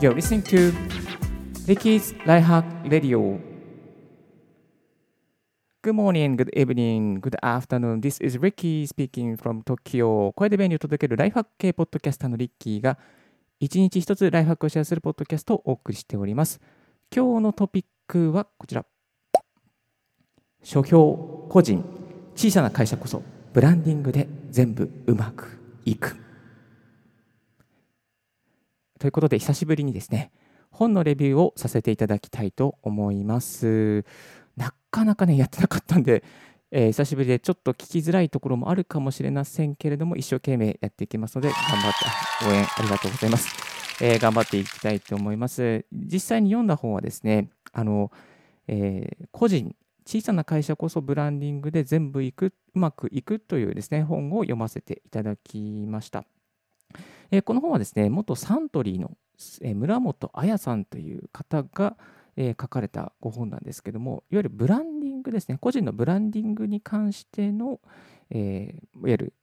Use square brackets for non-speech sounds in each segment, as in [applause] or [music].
You're listening to Ricky's Lifehack Radio. Good morning, good evening, good afternoon. This is Ricky speaking from Tokyo. 声で便利を届けるライフハック系ポッドキャスターのリッキーが一日一つライフハックをシェアするポッドキャストをお送りしております。今日のトピックはこちら。書評、個人、小さな会社こそブランディングで全部うまくいく。ということで久しぶりにですね、本のレビューをさせていただきたいと思います。なかなかね、やってなかったんで、えー、久しぶりでちょっと聞きづらいところもあるかもしれませんけれども、一生懸命やっていきますので、頑張って応援ありがとうございます。えー、頑張っていきたいと思います。実際に読んだ本はですね、あの、えー、個人、小さな会社こそブランディングで全部いく、うまくいくというですね、本を読ませていただきました。え、この本はですね、元サントリーの、え村本彩さんという方が、え、書かれたご本なんですけども、いわゆるブランディングですね、個人のブランディングに関しての、え、いわゆる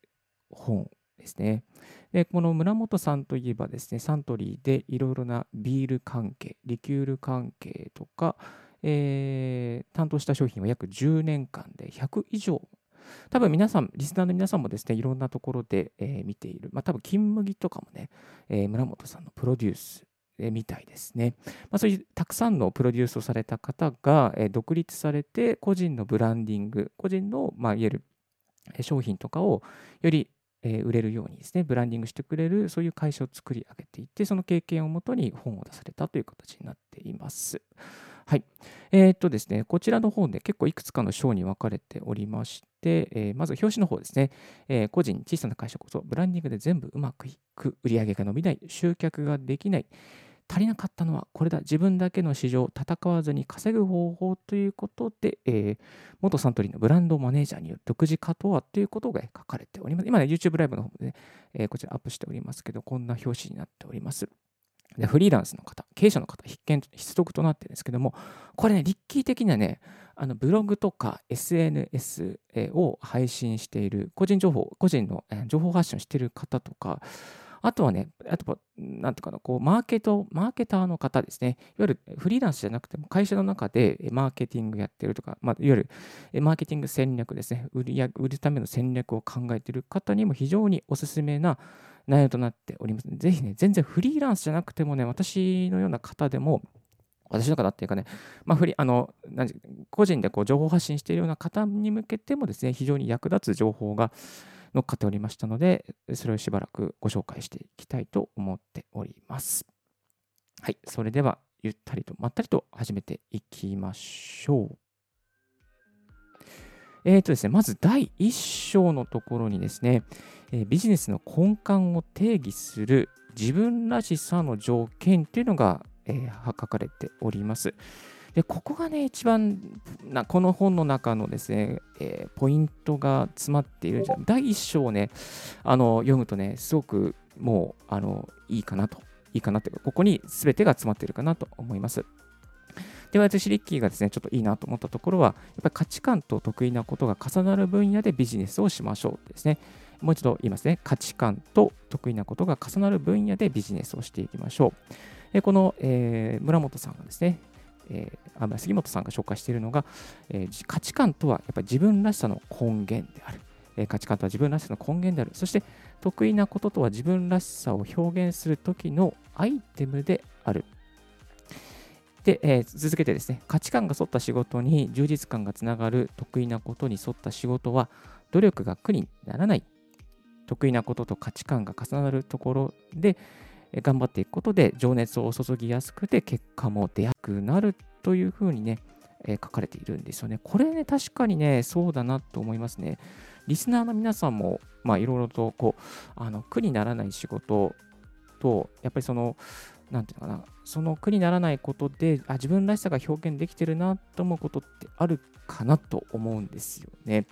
本ですね。でこの村本さんといえばですね、サントリーでいろいろなビール関係、リキュール関係とか、えー、担当した商品は約10年間で100以上多分皆さん、リスナーの皆さんもですね、いろんなところで、えー、見ている。まあ多分、金麦とかもね、えー、村本さんのプロデュースみたいですね。まあ、そういうたくさんのプロデュースをされた方が、え独立されて個人のブランディング、個人の、まあ、いわゆる商品とかをよりえ売れるようにですね、ブランディングしてくれる、そういう会社を作り上げていって、その経験をもとに本を出されたという形になっています。はい。えー、っとですね、こちらの本で結構いくつかの章に分かれておりまして、えー、まず表紙の方ですね、えー、個人、小さな会社こそ、ブランディングで全部うまくいく、売り上げが伸びない、集客ができない、足りなかったのはこれだ。自分だけの市場、戦わずに稼ぐ方法ということで、えー、元サントリーのブランドマネージャーによる独自化とはということが書かれております。今ね、YouTube ライブの方でね、えー、こちらアップしておりますけど、こんな表紙になっております。でフリーランスの方、経営者の方、必見、必得となってるんですけども、これね、リッキー的にはね、あのブログとか SNS を配信している、個人情報、個人の情報発信をしている方とか、あとはね、あとは、なんていうかな、こう、マーケット、マーケターの方ですね。いわゆるフリーランスじゃなくても、会社の中でマーケティングやってるとか、まあ、いわゆるマーケティング戦略ですね。売り売るための戦略を考えてる方にも非常におすすめな内容となっております。ぜひね、全然フリーランスじゃなくてもね、私のような方でも、私の方っていうかね、まあ、フリあの個人でこう情報発信しているような方に向けてもですね、非常に役立つ情報が乗っかっておりましたので、それをしばらくご紹介していきたいと思っております。はい、それではゆったりとまったりと始めていきましょう。えーとですね、まず第1章のところにですね、えビジネスの根幹を定義する自分らしさの条件というのが、えー、書かれております。で、ここがね、一番な、この本の中のですね、えー、ポイントが詰まっているじゃん。第1章をね、あの、読むとね、すごくもう、あの、いいかなと、いいかなというか、ここに全てが詰まっているかなと思います。では、私、リッキーがですね、ちょっといいなと思ったところは、やっぱり価値観と得意なことが重なる分野でビジネスをしましょうですね。もう一度言いますね。価値観と得意なことが重なる分野でビジネスをしていきましょう。この、えー、村本さんがですね、えー、杉本さんが紹介しているのが、えー、価値観とはやっぱ自分らしさの根源である、えー、価値観とは自分らしさの根源である。そして得意なこととは自分らしさを表現する時のアイテムである。で、えー、続けてですね価値観が沿った仕事に充実感がつながる。得意なことに沿った仕事は努力が苦にならない。得意なことと価値観が重なるところで、頑張っていくことで情熱を注ぎやすくて結果も出やすくなるというふうにね、え、書かれているんですよね。これね、確かにね、そうだなと思いますね。リスナーの皆さんも、まあ、いろいろと、こう、あの、苦にならない仕事と、やっぱりその、なんていうのかな、その苦にならないことで、あ、自分らしさが表現できてるなと思うことってあるかなと思うんですよね。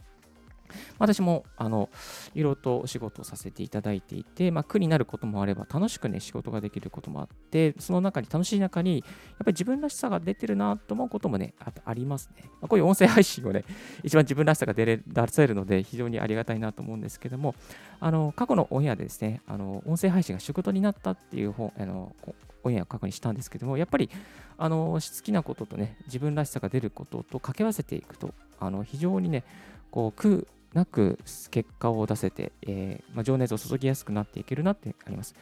私もあのいろいろとお仕事をさせていただいていて、まあ、苦になることもあれば楽しくね仕事ができることもあってその中に楽しい中にやっぱり自分らしさが出てるなと思うこともねありますね、まあ、こういう音声配信をね [laughs] 一番自分らしさが出れ出せるので非常にありがたいなと思うんですけどもあの過去のオンエアでですねあの音声配信が仕事になったっていう本あのオンエアを過去にしたんですけどもやっぱりあの好きなこととね自分らしさが出ることと掛け合わせていくとあの非常にねこう苦なく結果を出せて、えー、まあ、情熱を注ぎやすくなっていけるなってあります。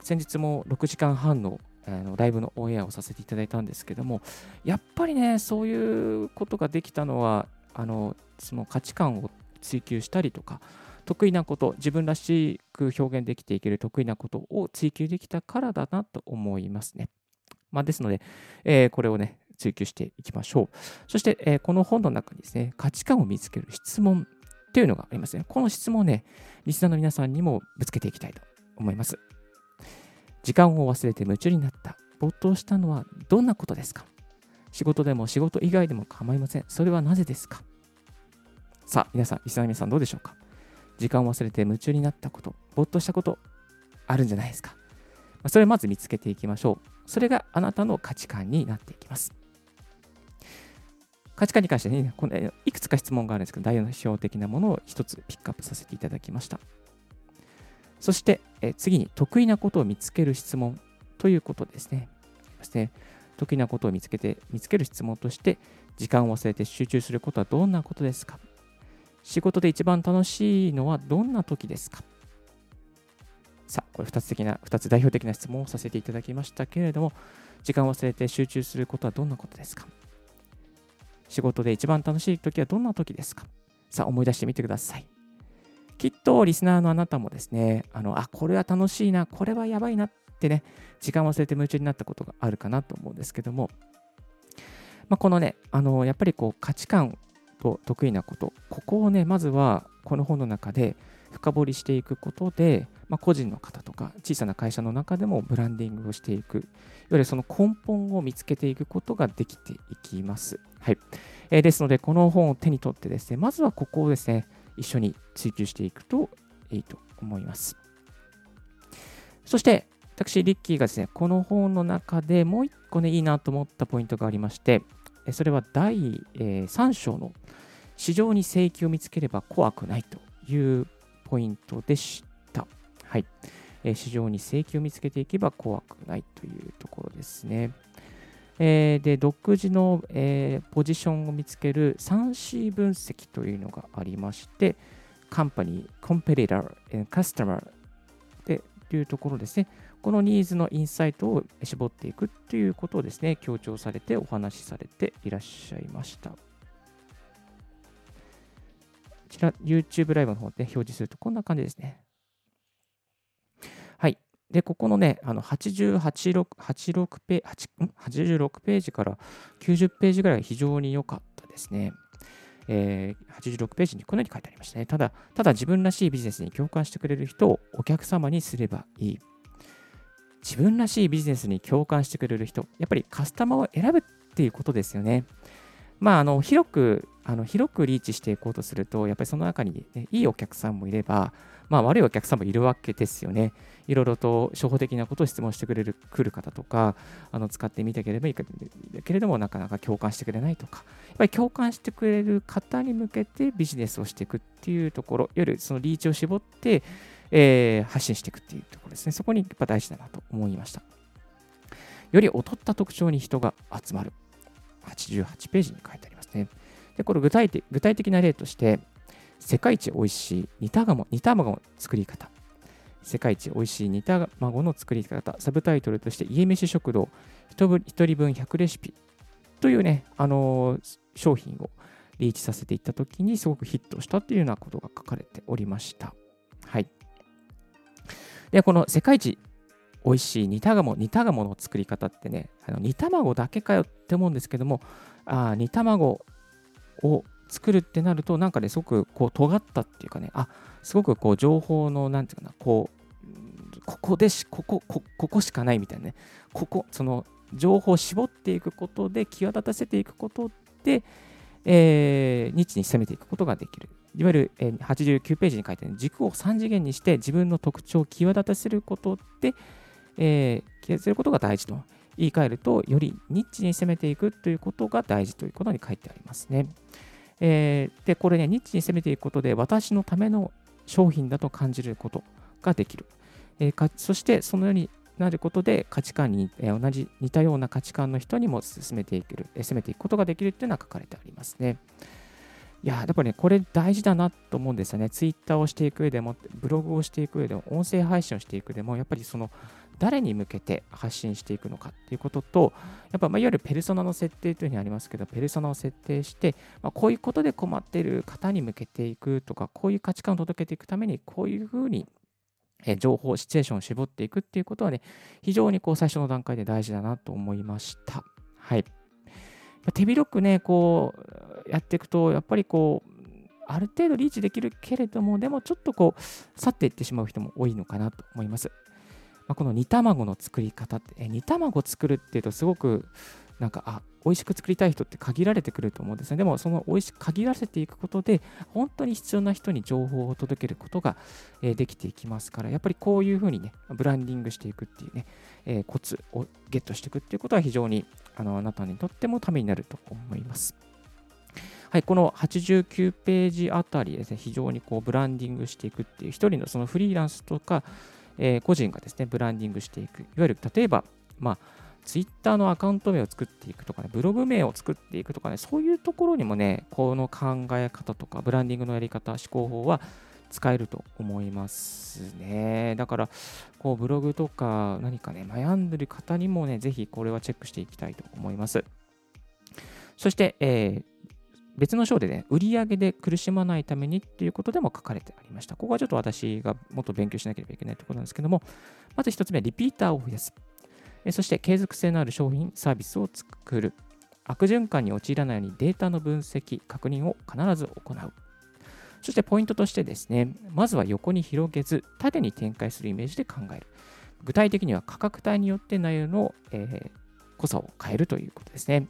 先日も6時間半のあのライブのオンエアをさせていただいたんですけども、やっぱりね、そういうことができたのは、あのその価値観を追求したりとか、得意なこと、自分らしく表現できていける得意なことを追求できたからだなと思いますね。まあ、ですので、えー、これをね、追求していきましょう。そして、えー、この本の中にですね、価値観を見つける質問っていうのがありますね。この質問をね、リスナーの皆さんにもぶつけていきたいと思います。時間を忘れて夢中になった。没頭したのはどんなことですか？仕事でも仕事以外でも構いません。それはなぜですか？さあ、皆さん、リスナーの皆さんどうでしょうか？時間を忘れて夢中になったこと、没頭したこと、あるんじゃないですか？それをまず見つけていきましょう。それがあなたの価値観になっていきます。価値観に関してね、このいくつか質問があるんですけど、代表的なものを一つピックアップさせていただきました。そして、え次に得意なことを見つける質問ということですね。ですね得意なことを見つけて、見つける質問として、時間を忘れて集中することはどんなことですか？仕事で一番楽しいのはどんな時ですか？さあ、これ2つ的な、2つ代表的な質問をさせていただきましたけれども、時間を忘れて集中することはどんなことですか？仕事で一番楽しい時はどんな時ですか？さあ思い出してみてください。きっとリスナーのあなたもですね、あの、あ、これは楽しいな、これはやばいなってね、時間を忘れて夢中になったことがあるかなと思うんですけども、まあ、このね、あの、やっぱりこう価値観と得意なこと、ここをね、まずはこの本の中で深掘りしていくことで、まあ、個人の方とか小さな会社の中でもブランディングをしていく、ゆるその根本を見つけていくことができていきます。はい。えー、ですので、この本を手に取ってですね、まずはここをですね、一緒に追求していくといいと思います。そして、私、リッキーがですね、この本の中でもう一個ね、いいなと思ったポイントがありまして、それは第3章の市場に正規を見つければ怖くないというポイントでした。はい。え市場に正規を見つけていけば怖くないというところですね。えー、で独自の、えー、ポジションを見つける 3C 分析というのがありまして、カンパニー、コンペティター、カスタマーでというところですね、このニーズのインサイトを絞っていくということをですね、強調されてお話しされていらっしゃいました。こちら YouTube ライブの方で表示するとこんな感じですね。で、ここのね、あの88 86ペ86ページから90ページぐらいが非常に良かったですね。えー、86ページにこのように書いてありましたね。ただ、ただ自分らしいビジネスに共感してくれる人をお客様にすればいい。自分らしいビジネスに共感してくれる人、やっぱりカスタマーを選ぶっていうことですよね。まあ、あの広くあの広くリーチしていこうとすると、やっぱりその中に、ね、いいお客さんもいれば、まあ、悪いお客さんもいるわけですよね。いろいろと初歩的なことを質問してくれる来る方とか、あの使ってみたければいいけれども、なかなか共感してくれないとか、やっぱり共感してくれる方に向けてビジネスをしていくっていうところ、いわゆるそのリーチを絞って、えー、発信していくっていうところですね。そこにやっぱ大事だなと思いました。より劣った特徴に人が集まる。88ページに書いてありますね。で、これ具体的具体的な例として、世界一美味しい煮卵煮卵の作り方。世界一美味しい煮卵の作り方。サブタイトルとして、家飯食堂1人分100レシピというね、あのー、商品をリーチさせていったときにすごくヒットしたというようなことが書かれておりました。はい。で、この世界一美味しい煮卵、煮卵の作り方ってね、あの煮卵だけかよって思うんですけども、あ煮卵を作るってなると、なんかね、すごくこう尖ったっていうかね、あすごくこう情報の、なんていうかな、こう、ここでし、ここ、ここしかないみたいなね、ここ、その情報を絞っていくことで、際立たせていくことで、えー、ニッチに攻めていくことができる。いわゆる、えー、89ページに書いてある軸を3次元にして自分の特徴を際立たせることで、えー、することが大事と言い換えると、よりニッチに攻めていくということが大事ということに書いてありますね。えー、で、これね、ニッチに攻めていくことで、私のための商品だと感じることができる。えー、かそして、そのようになることで価値観に、えー、同じ似たような価値観の人にも進めていける、えー、攻めていくことができるっていうのは書かれてありますね。いや、やっぱりね、これ大事だなと思うんですよね。ツイッターをしていく上でも、ブログをしていく上でも、音声配信をしていくでも、やっぱりその、誰に向けて発信していくのかっていうことと、やっぱ、ま、いわゆるペルソナの設定というふうにありますけど、ペルソナを設定して、ま、こういうことで困っている方に向けていくとか、こういう価値観を届けていくために、こういうふうにえ情報、シチュエーションを絞っていくっていうことはね、非常にこう最初の段階で大事だなと思いました。はい。手広くね、こうやっていくと、やっぱりこう、ある程度リーチできるけれども、でもちょっとこう、去っていってしまう人も多いのかなと思います。まあ、この煮卵の作り方って、え煮卵作るっていうとすごくなんか、あ、美味しく作りたい人って限られてくると思うんですね。でも、その美味しく限らせていくことで、本当に必要な人に情報を届けることが、え、できていきますから、やっぱりこういうふうにね、ブランディングしていくっていうね、えー、コツをゲットしていくっていうことは非常にあのあなたにとってもためになると思います。はい、この89ページあたりですね、非常にこうブランディングしていくっていう、一人のそのフリーランスとか、えー、個人がですね、ブランディングしていく。いわゆる、例えば、まあ、ツイッターのアカウント名を作っていくとかね、ブログ名を作っていくとかね、そういうところにもね、この考え方とか、ブランディングのやり方、思考法は使えると思いますね。だから、こう、ブログとか何かね、悩んでる方にもね、ぜひこれはチェックしていきたいと思います。そして、えー、別の章でね、売上げで苦しまないためにっていうことでも書かれてありました。ここはちょっと私がもっと勉強しなければいけないところなんですけども、まず1つ目リピーターを増やす。そして継続性のある商品、サービスを作る。悪循環に陥らないようにデータの分析、確認を必ず行う。そしてポイントとしてですね、まずは横に広げず、縦に展開するイメージで考える。具体的には価格帯によって内容の、えー、濃さを変えるということですね。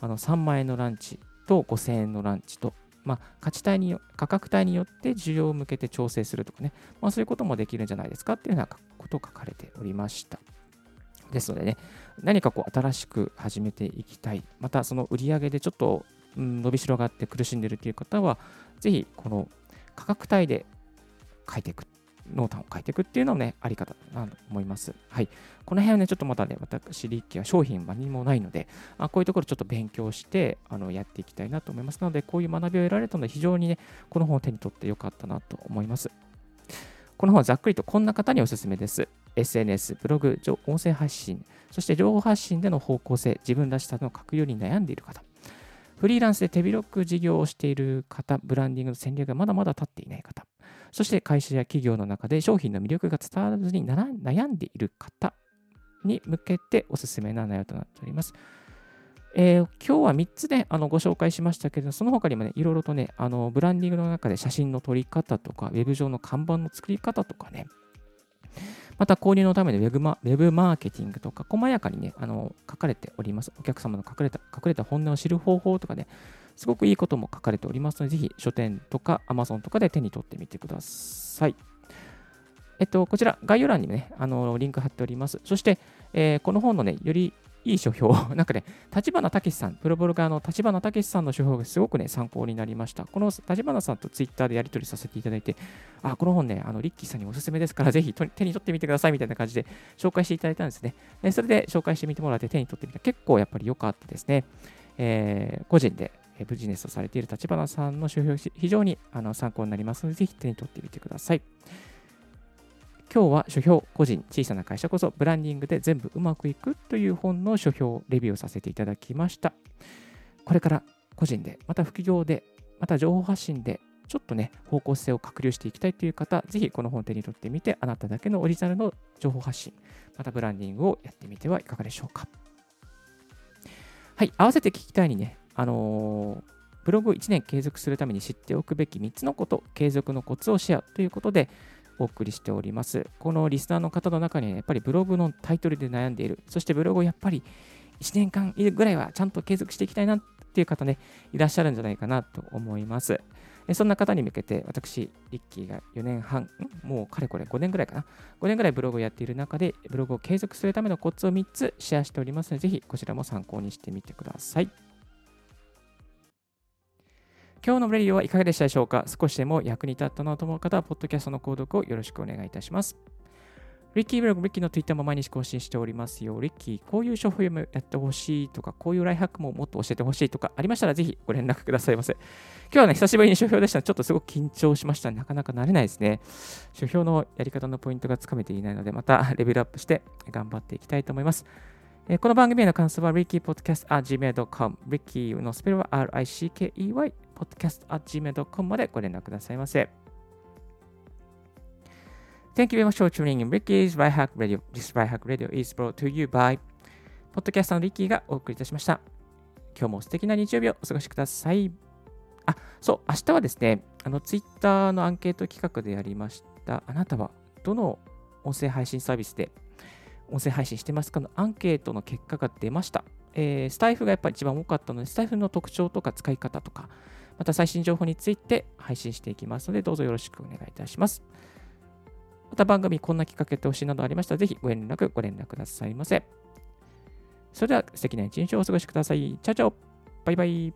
あの3万円のランチと5000円のランチと、まあ、価値帯に価格帯によって需要を向けて調整するとかね、まあ、そういうこともできるんじゃないですかっていうようなことを書かれておりました。ですのでね、何かこう新しく始めていきたい、またその売り上げでちょっと、うん、伸びしろがあって苦しんでいるという方は、ぜひこの価格帯で書いていく、濃淡を書いていくっていうのもね、あり方だと思います。はい。この辺はね、ちょっとまだね、私、リッキーは商品は何もないので、あこういうところちょっと勉強してあのやっていきたいなと思いますので、こういう学びを得られたので、非常にね、この本を手に取ってよかったなと思います。この本はざっくりとこんな方におすすめです。SNS、ブログ、音声発信、そして情報発信での方向性、自分らしさの確認に悩んでいる方、フリーランスで手広く事業をしている方、ブランディングの戦略がまだまだ立っていない方、そして会社や企業の中で商品の魅力が伝わらずに悩んでいる方に向けておすすめな内容となっております。えー、今日は3つで、ね、あのご紹介しましたけれど、その他にもね、いろいろとね、あのブランディングの中で写真の撮り方とか、ウェブ上の看板の作り方とかね、また購入のためのウェブマウェブマーケティングとか、細やかにね、あの書かれております。お客様の隠れた隠れた本音を知る方法とかね、すごくいいことも書かれておりますので、ぜひ書店とか Amazon とかで手に取ってみてください。えっと、こちら、概要欄にね、あのリンク貼っております。そして、えー、この本のね、よりいい書評、[laughs] なんかね、立花武さん、プロボルガーの立花武さんの書評がすごくね、参考になりました。この立花さんとツイッターでやり取りさせていただいて、あ、この本ね、あのリッキーさんにおすすめですから、ぜひ手に取ってみてくださいみたいな感じで紹介していただいたんですね。それで紹介してみてもらって手に取ってみた結構やっぱり良かったですね。えー、個人でビジネスをされている立花さんの書評、非常にあの参考になりますので、ぜひ手に取ってみてください。今日は書評個人小さな会社こそブランディングで全部うまくいくという本の書評レビューをさせていただきましたこれから個人でまた副業でまた情報発信でちょっとね方向性を確立していきたいという方ぜひこの本を手に取ってみてあなただけのオリジナルの情報発信またブランディングをやってみてはいかがでしょうかはい合わせて聞きたいにねあのブログを1年継続するために知っておくべき3つのこと、継続のコツをシェアということで、お送りしております。このリスナーの方の中にはやっぱりブログのタイトルで悩んでいる、そしてブログをやっぱり1年間ぐらいはちゃんと継続していきたいなっっていう方ね、いらっしゃるんじゃないかなと思います。そんな方に向けて、私、リッキーが4年半、もうかれこれ5年ぐらいかな、5年ぐらいブログをやっている中で、ブログを継続するためのコツを3つシェアしておりますので、ぜひこちらも参考にしてみてください。今日のレディオはいかがでしたでしょうか？少しでも役に立ったなと思う方は、ポッドキャストの購読をよろしくお願いいたします。リッキーブログ、リッキーの Twitter も毎日更新しておりますよ。リッキー、こういう書評もやってほしいとか、こういうライフハックももっと教えてほしいとかありましたら、ぜひご連絡くださいませ。今日はね、久しぶりに書評でしたちょっとすごく緊張しました。なかなか慣れないですね。書評のやり方のポイントがつかめていないので、またレベルアップして頑張っていきたいと思います。えこの番組への感想は rickypodcast.gmail.com、リッキーのスペルは RICKEY、podcast.gmail.com までご連絡くださいませ。Thank you very much for tuning in Ricky's Right Hack Radio. This Right Hack Radio is brought to you by ポッドキャスターのリッキーがお送りいたしました。今日も素敵な日曜日をお過ごしください。あ、そう、明日はですね、あの、ツイッターのアンケート企画でやりました、あなたはどの音声配信サービスで音声配信してますかのアンケートの結果が出ました。えー、スタイフがやっぱり一番多かったので、スタイフの特徴とか使い方とか、また最新情報について配信していきますので、どうぞよろしくお願いいたします。また番組こんな企画やってほしいなどありましたら、ぜひご連絡、ご連絡くださいませ。それでは素敵な一日をお過ごしください。チャチャオバイバイ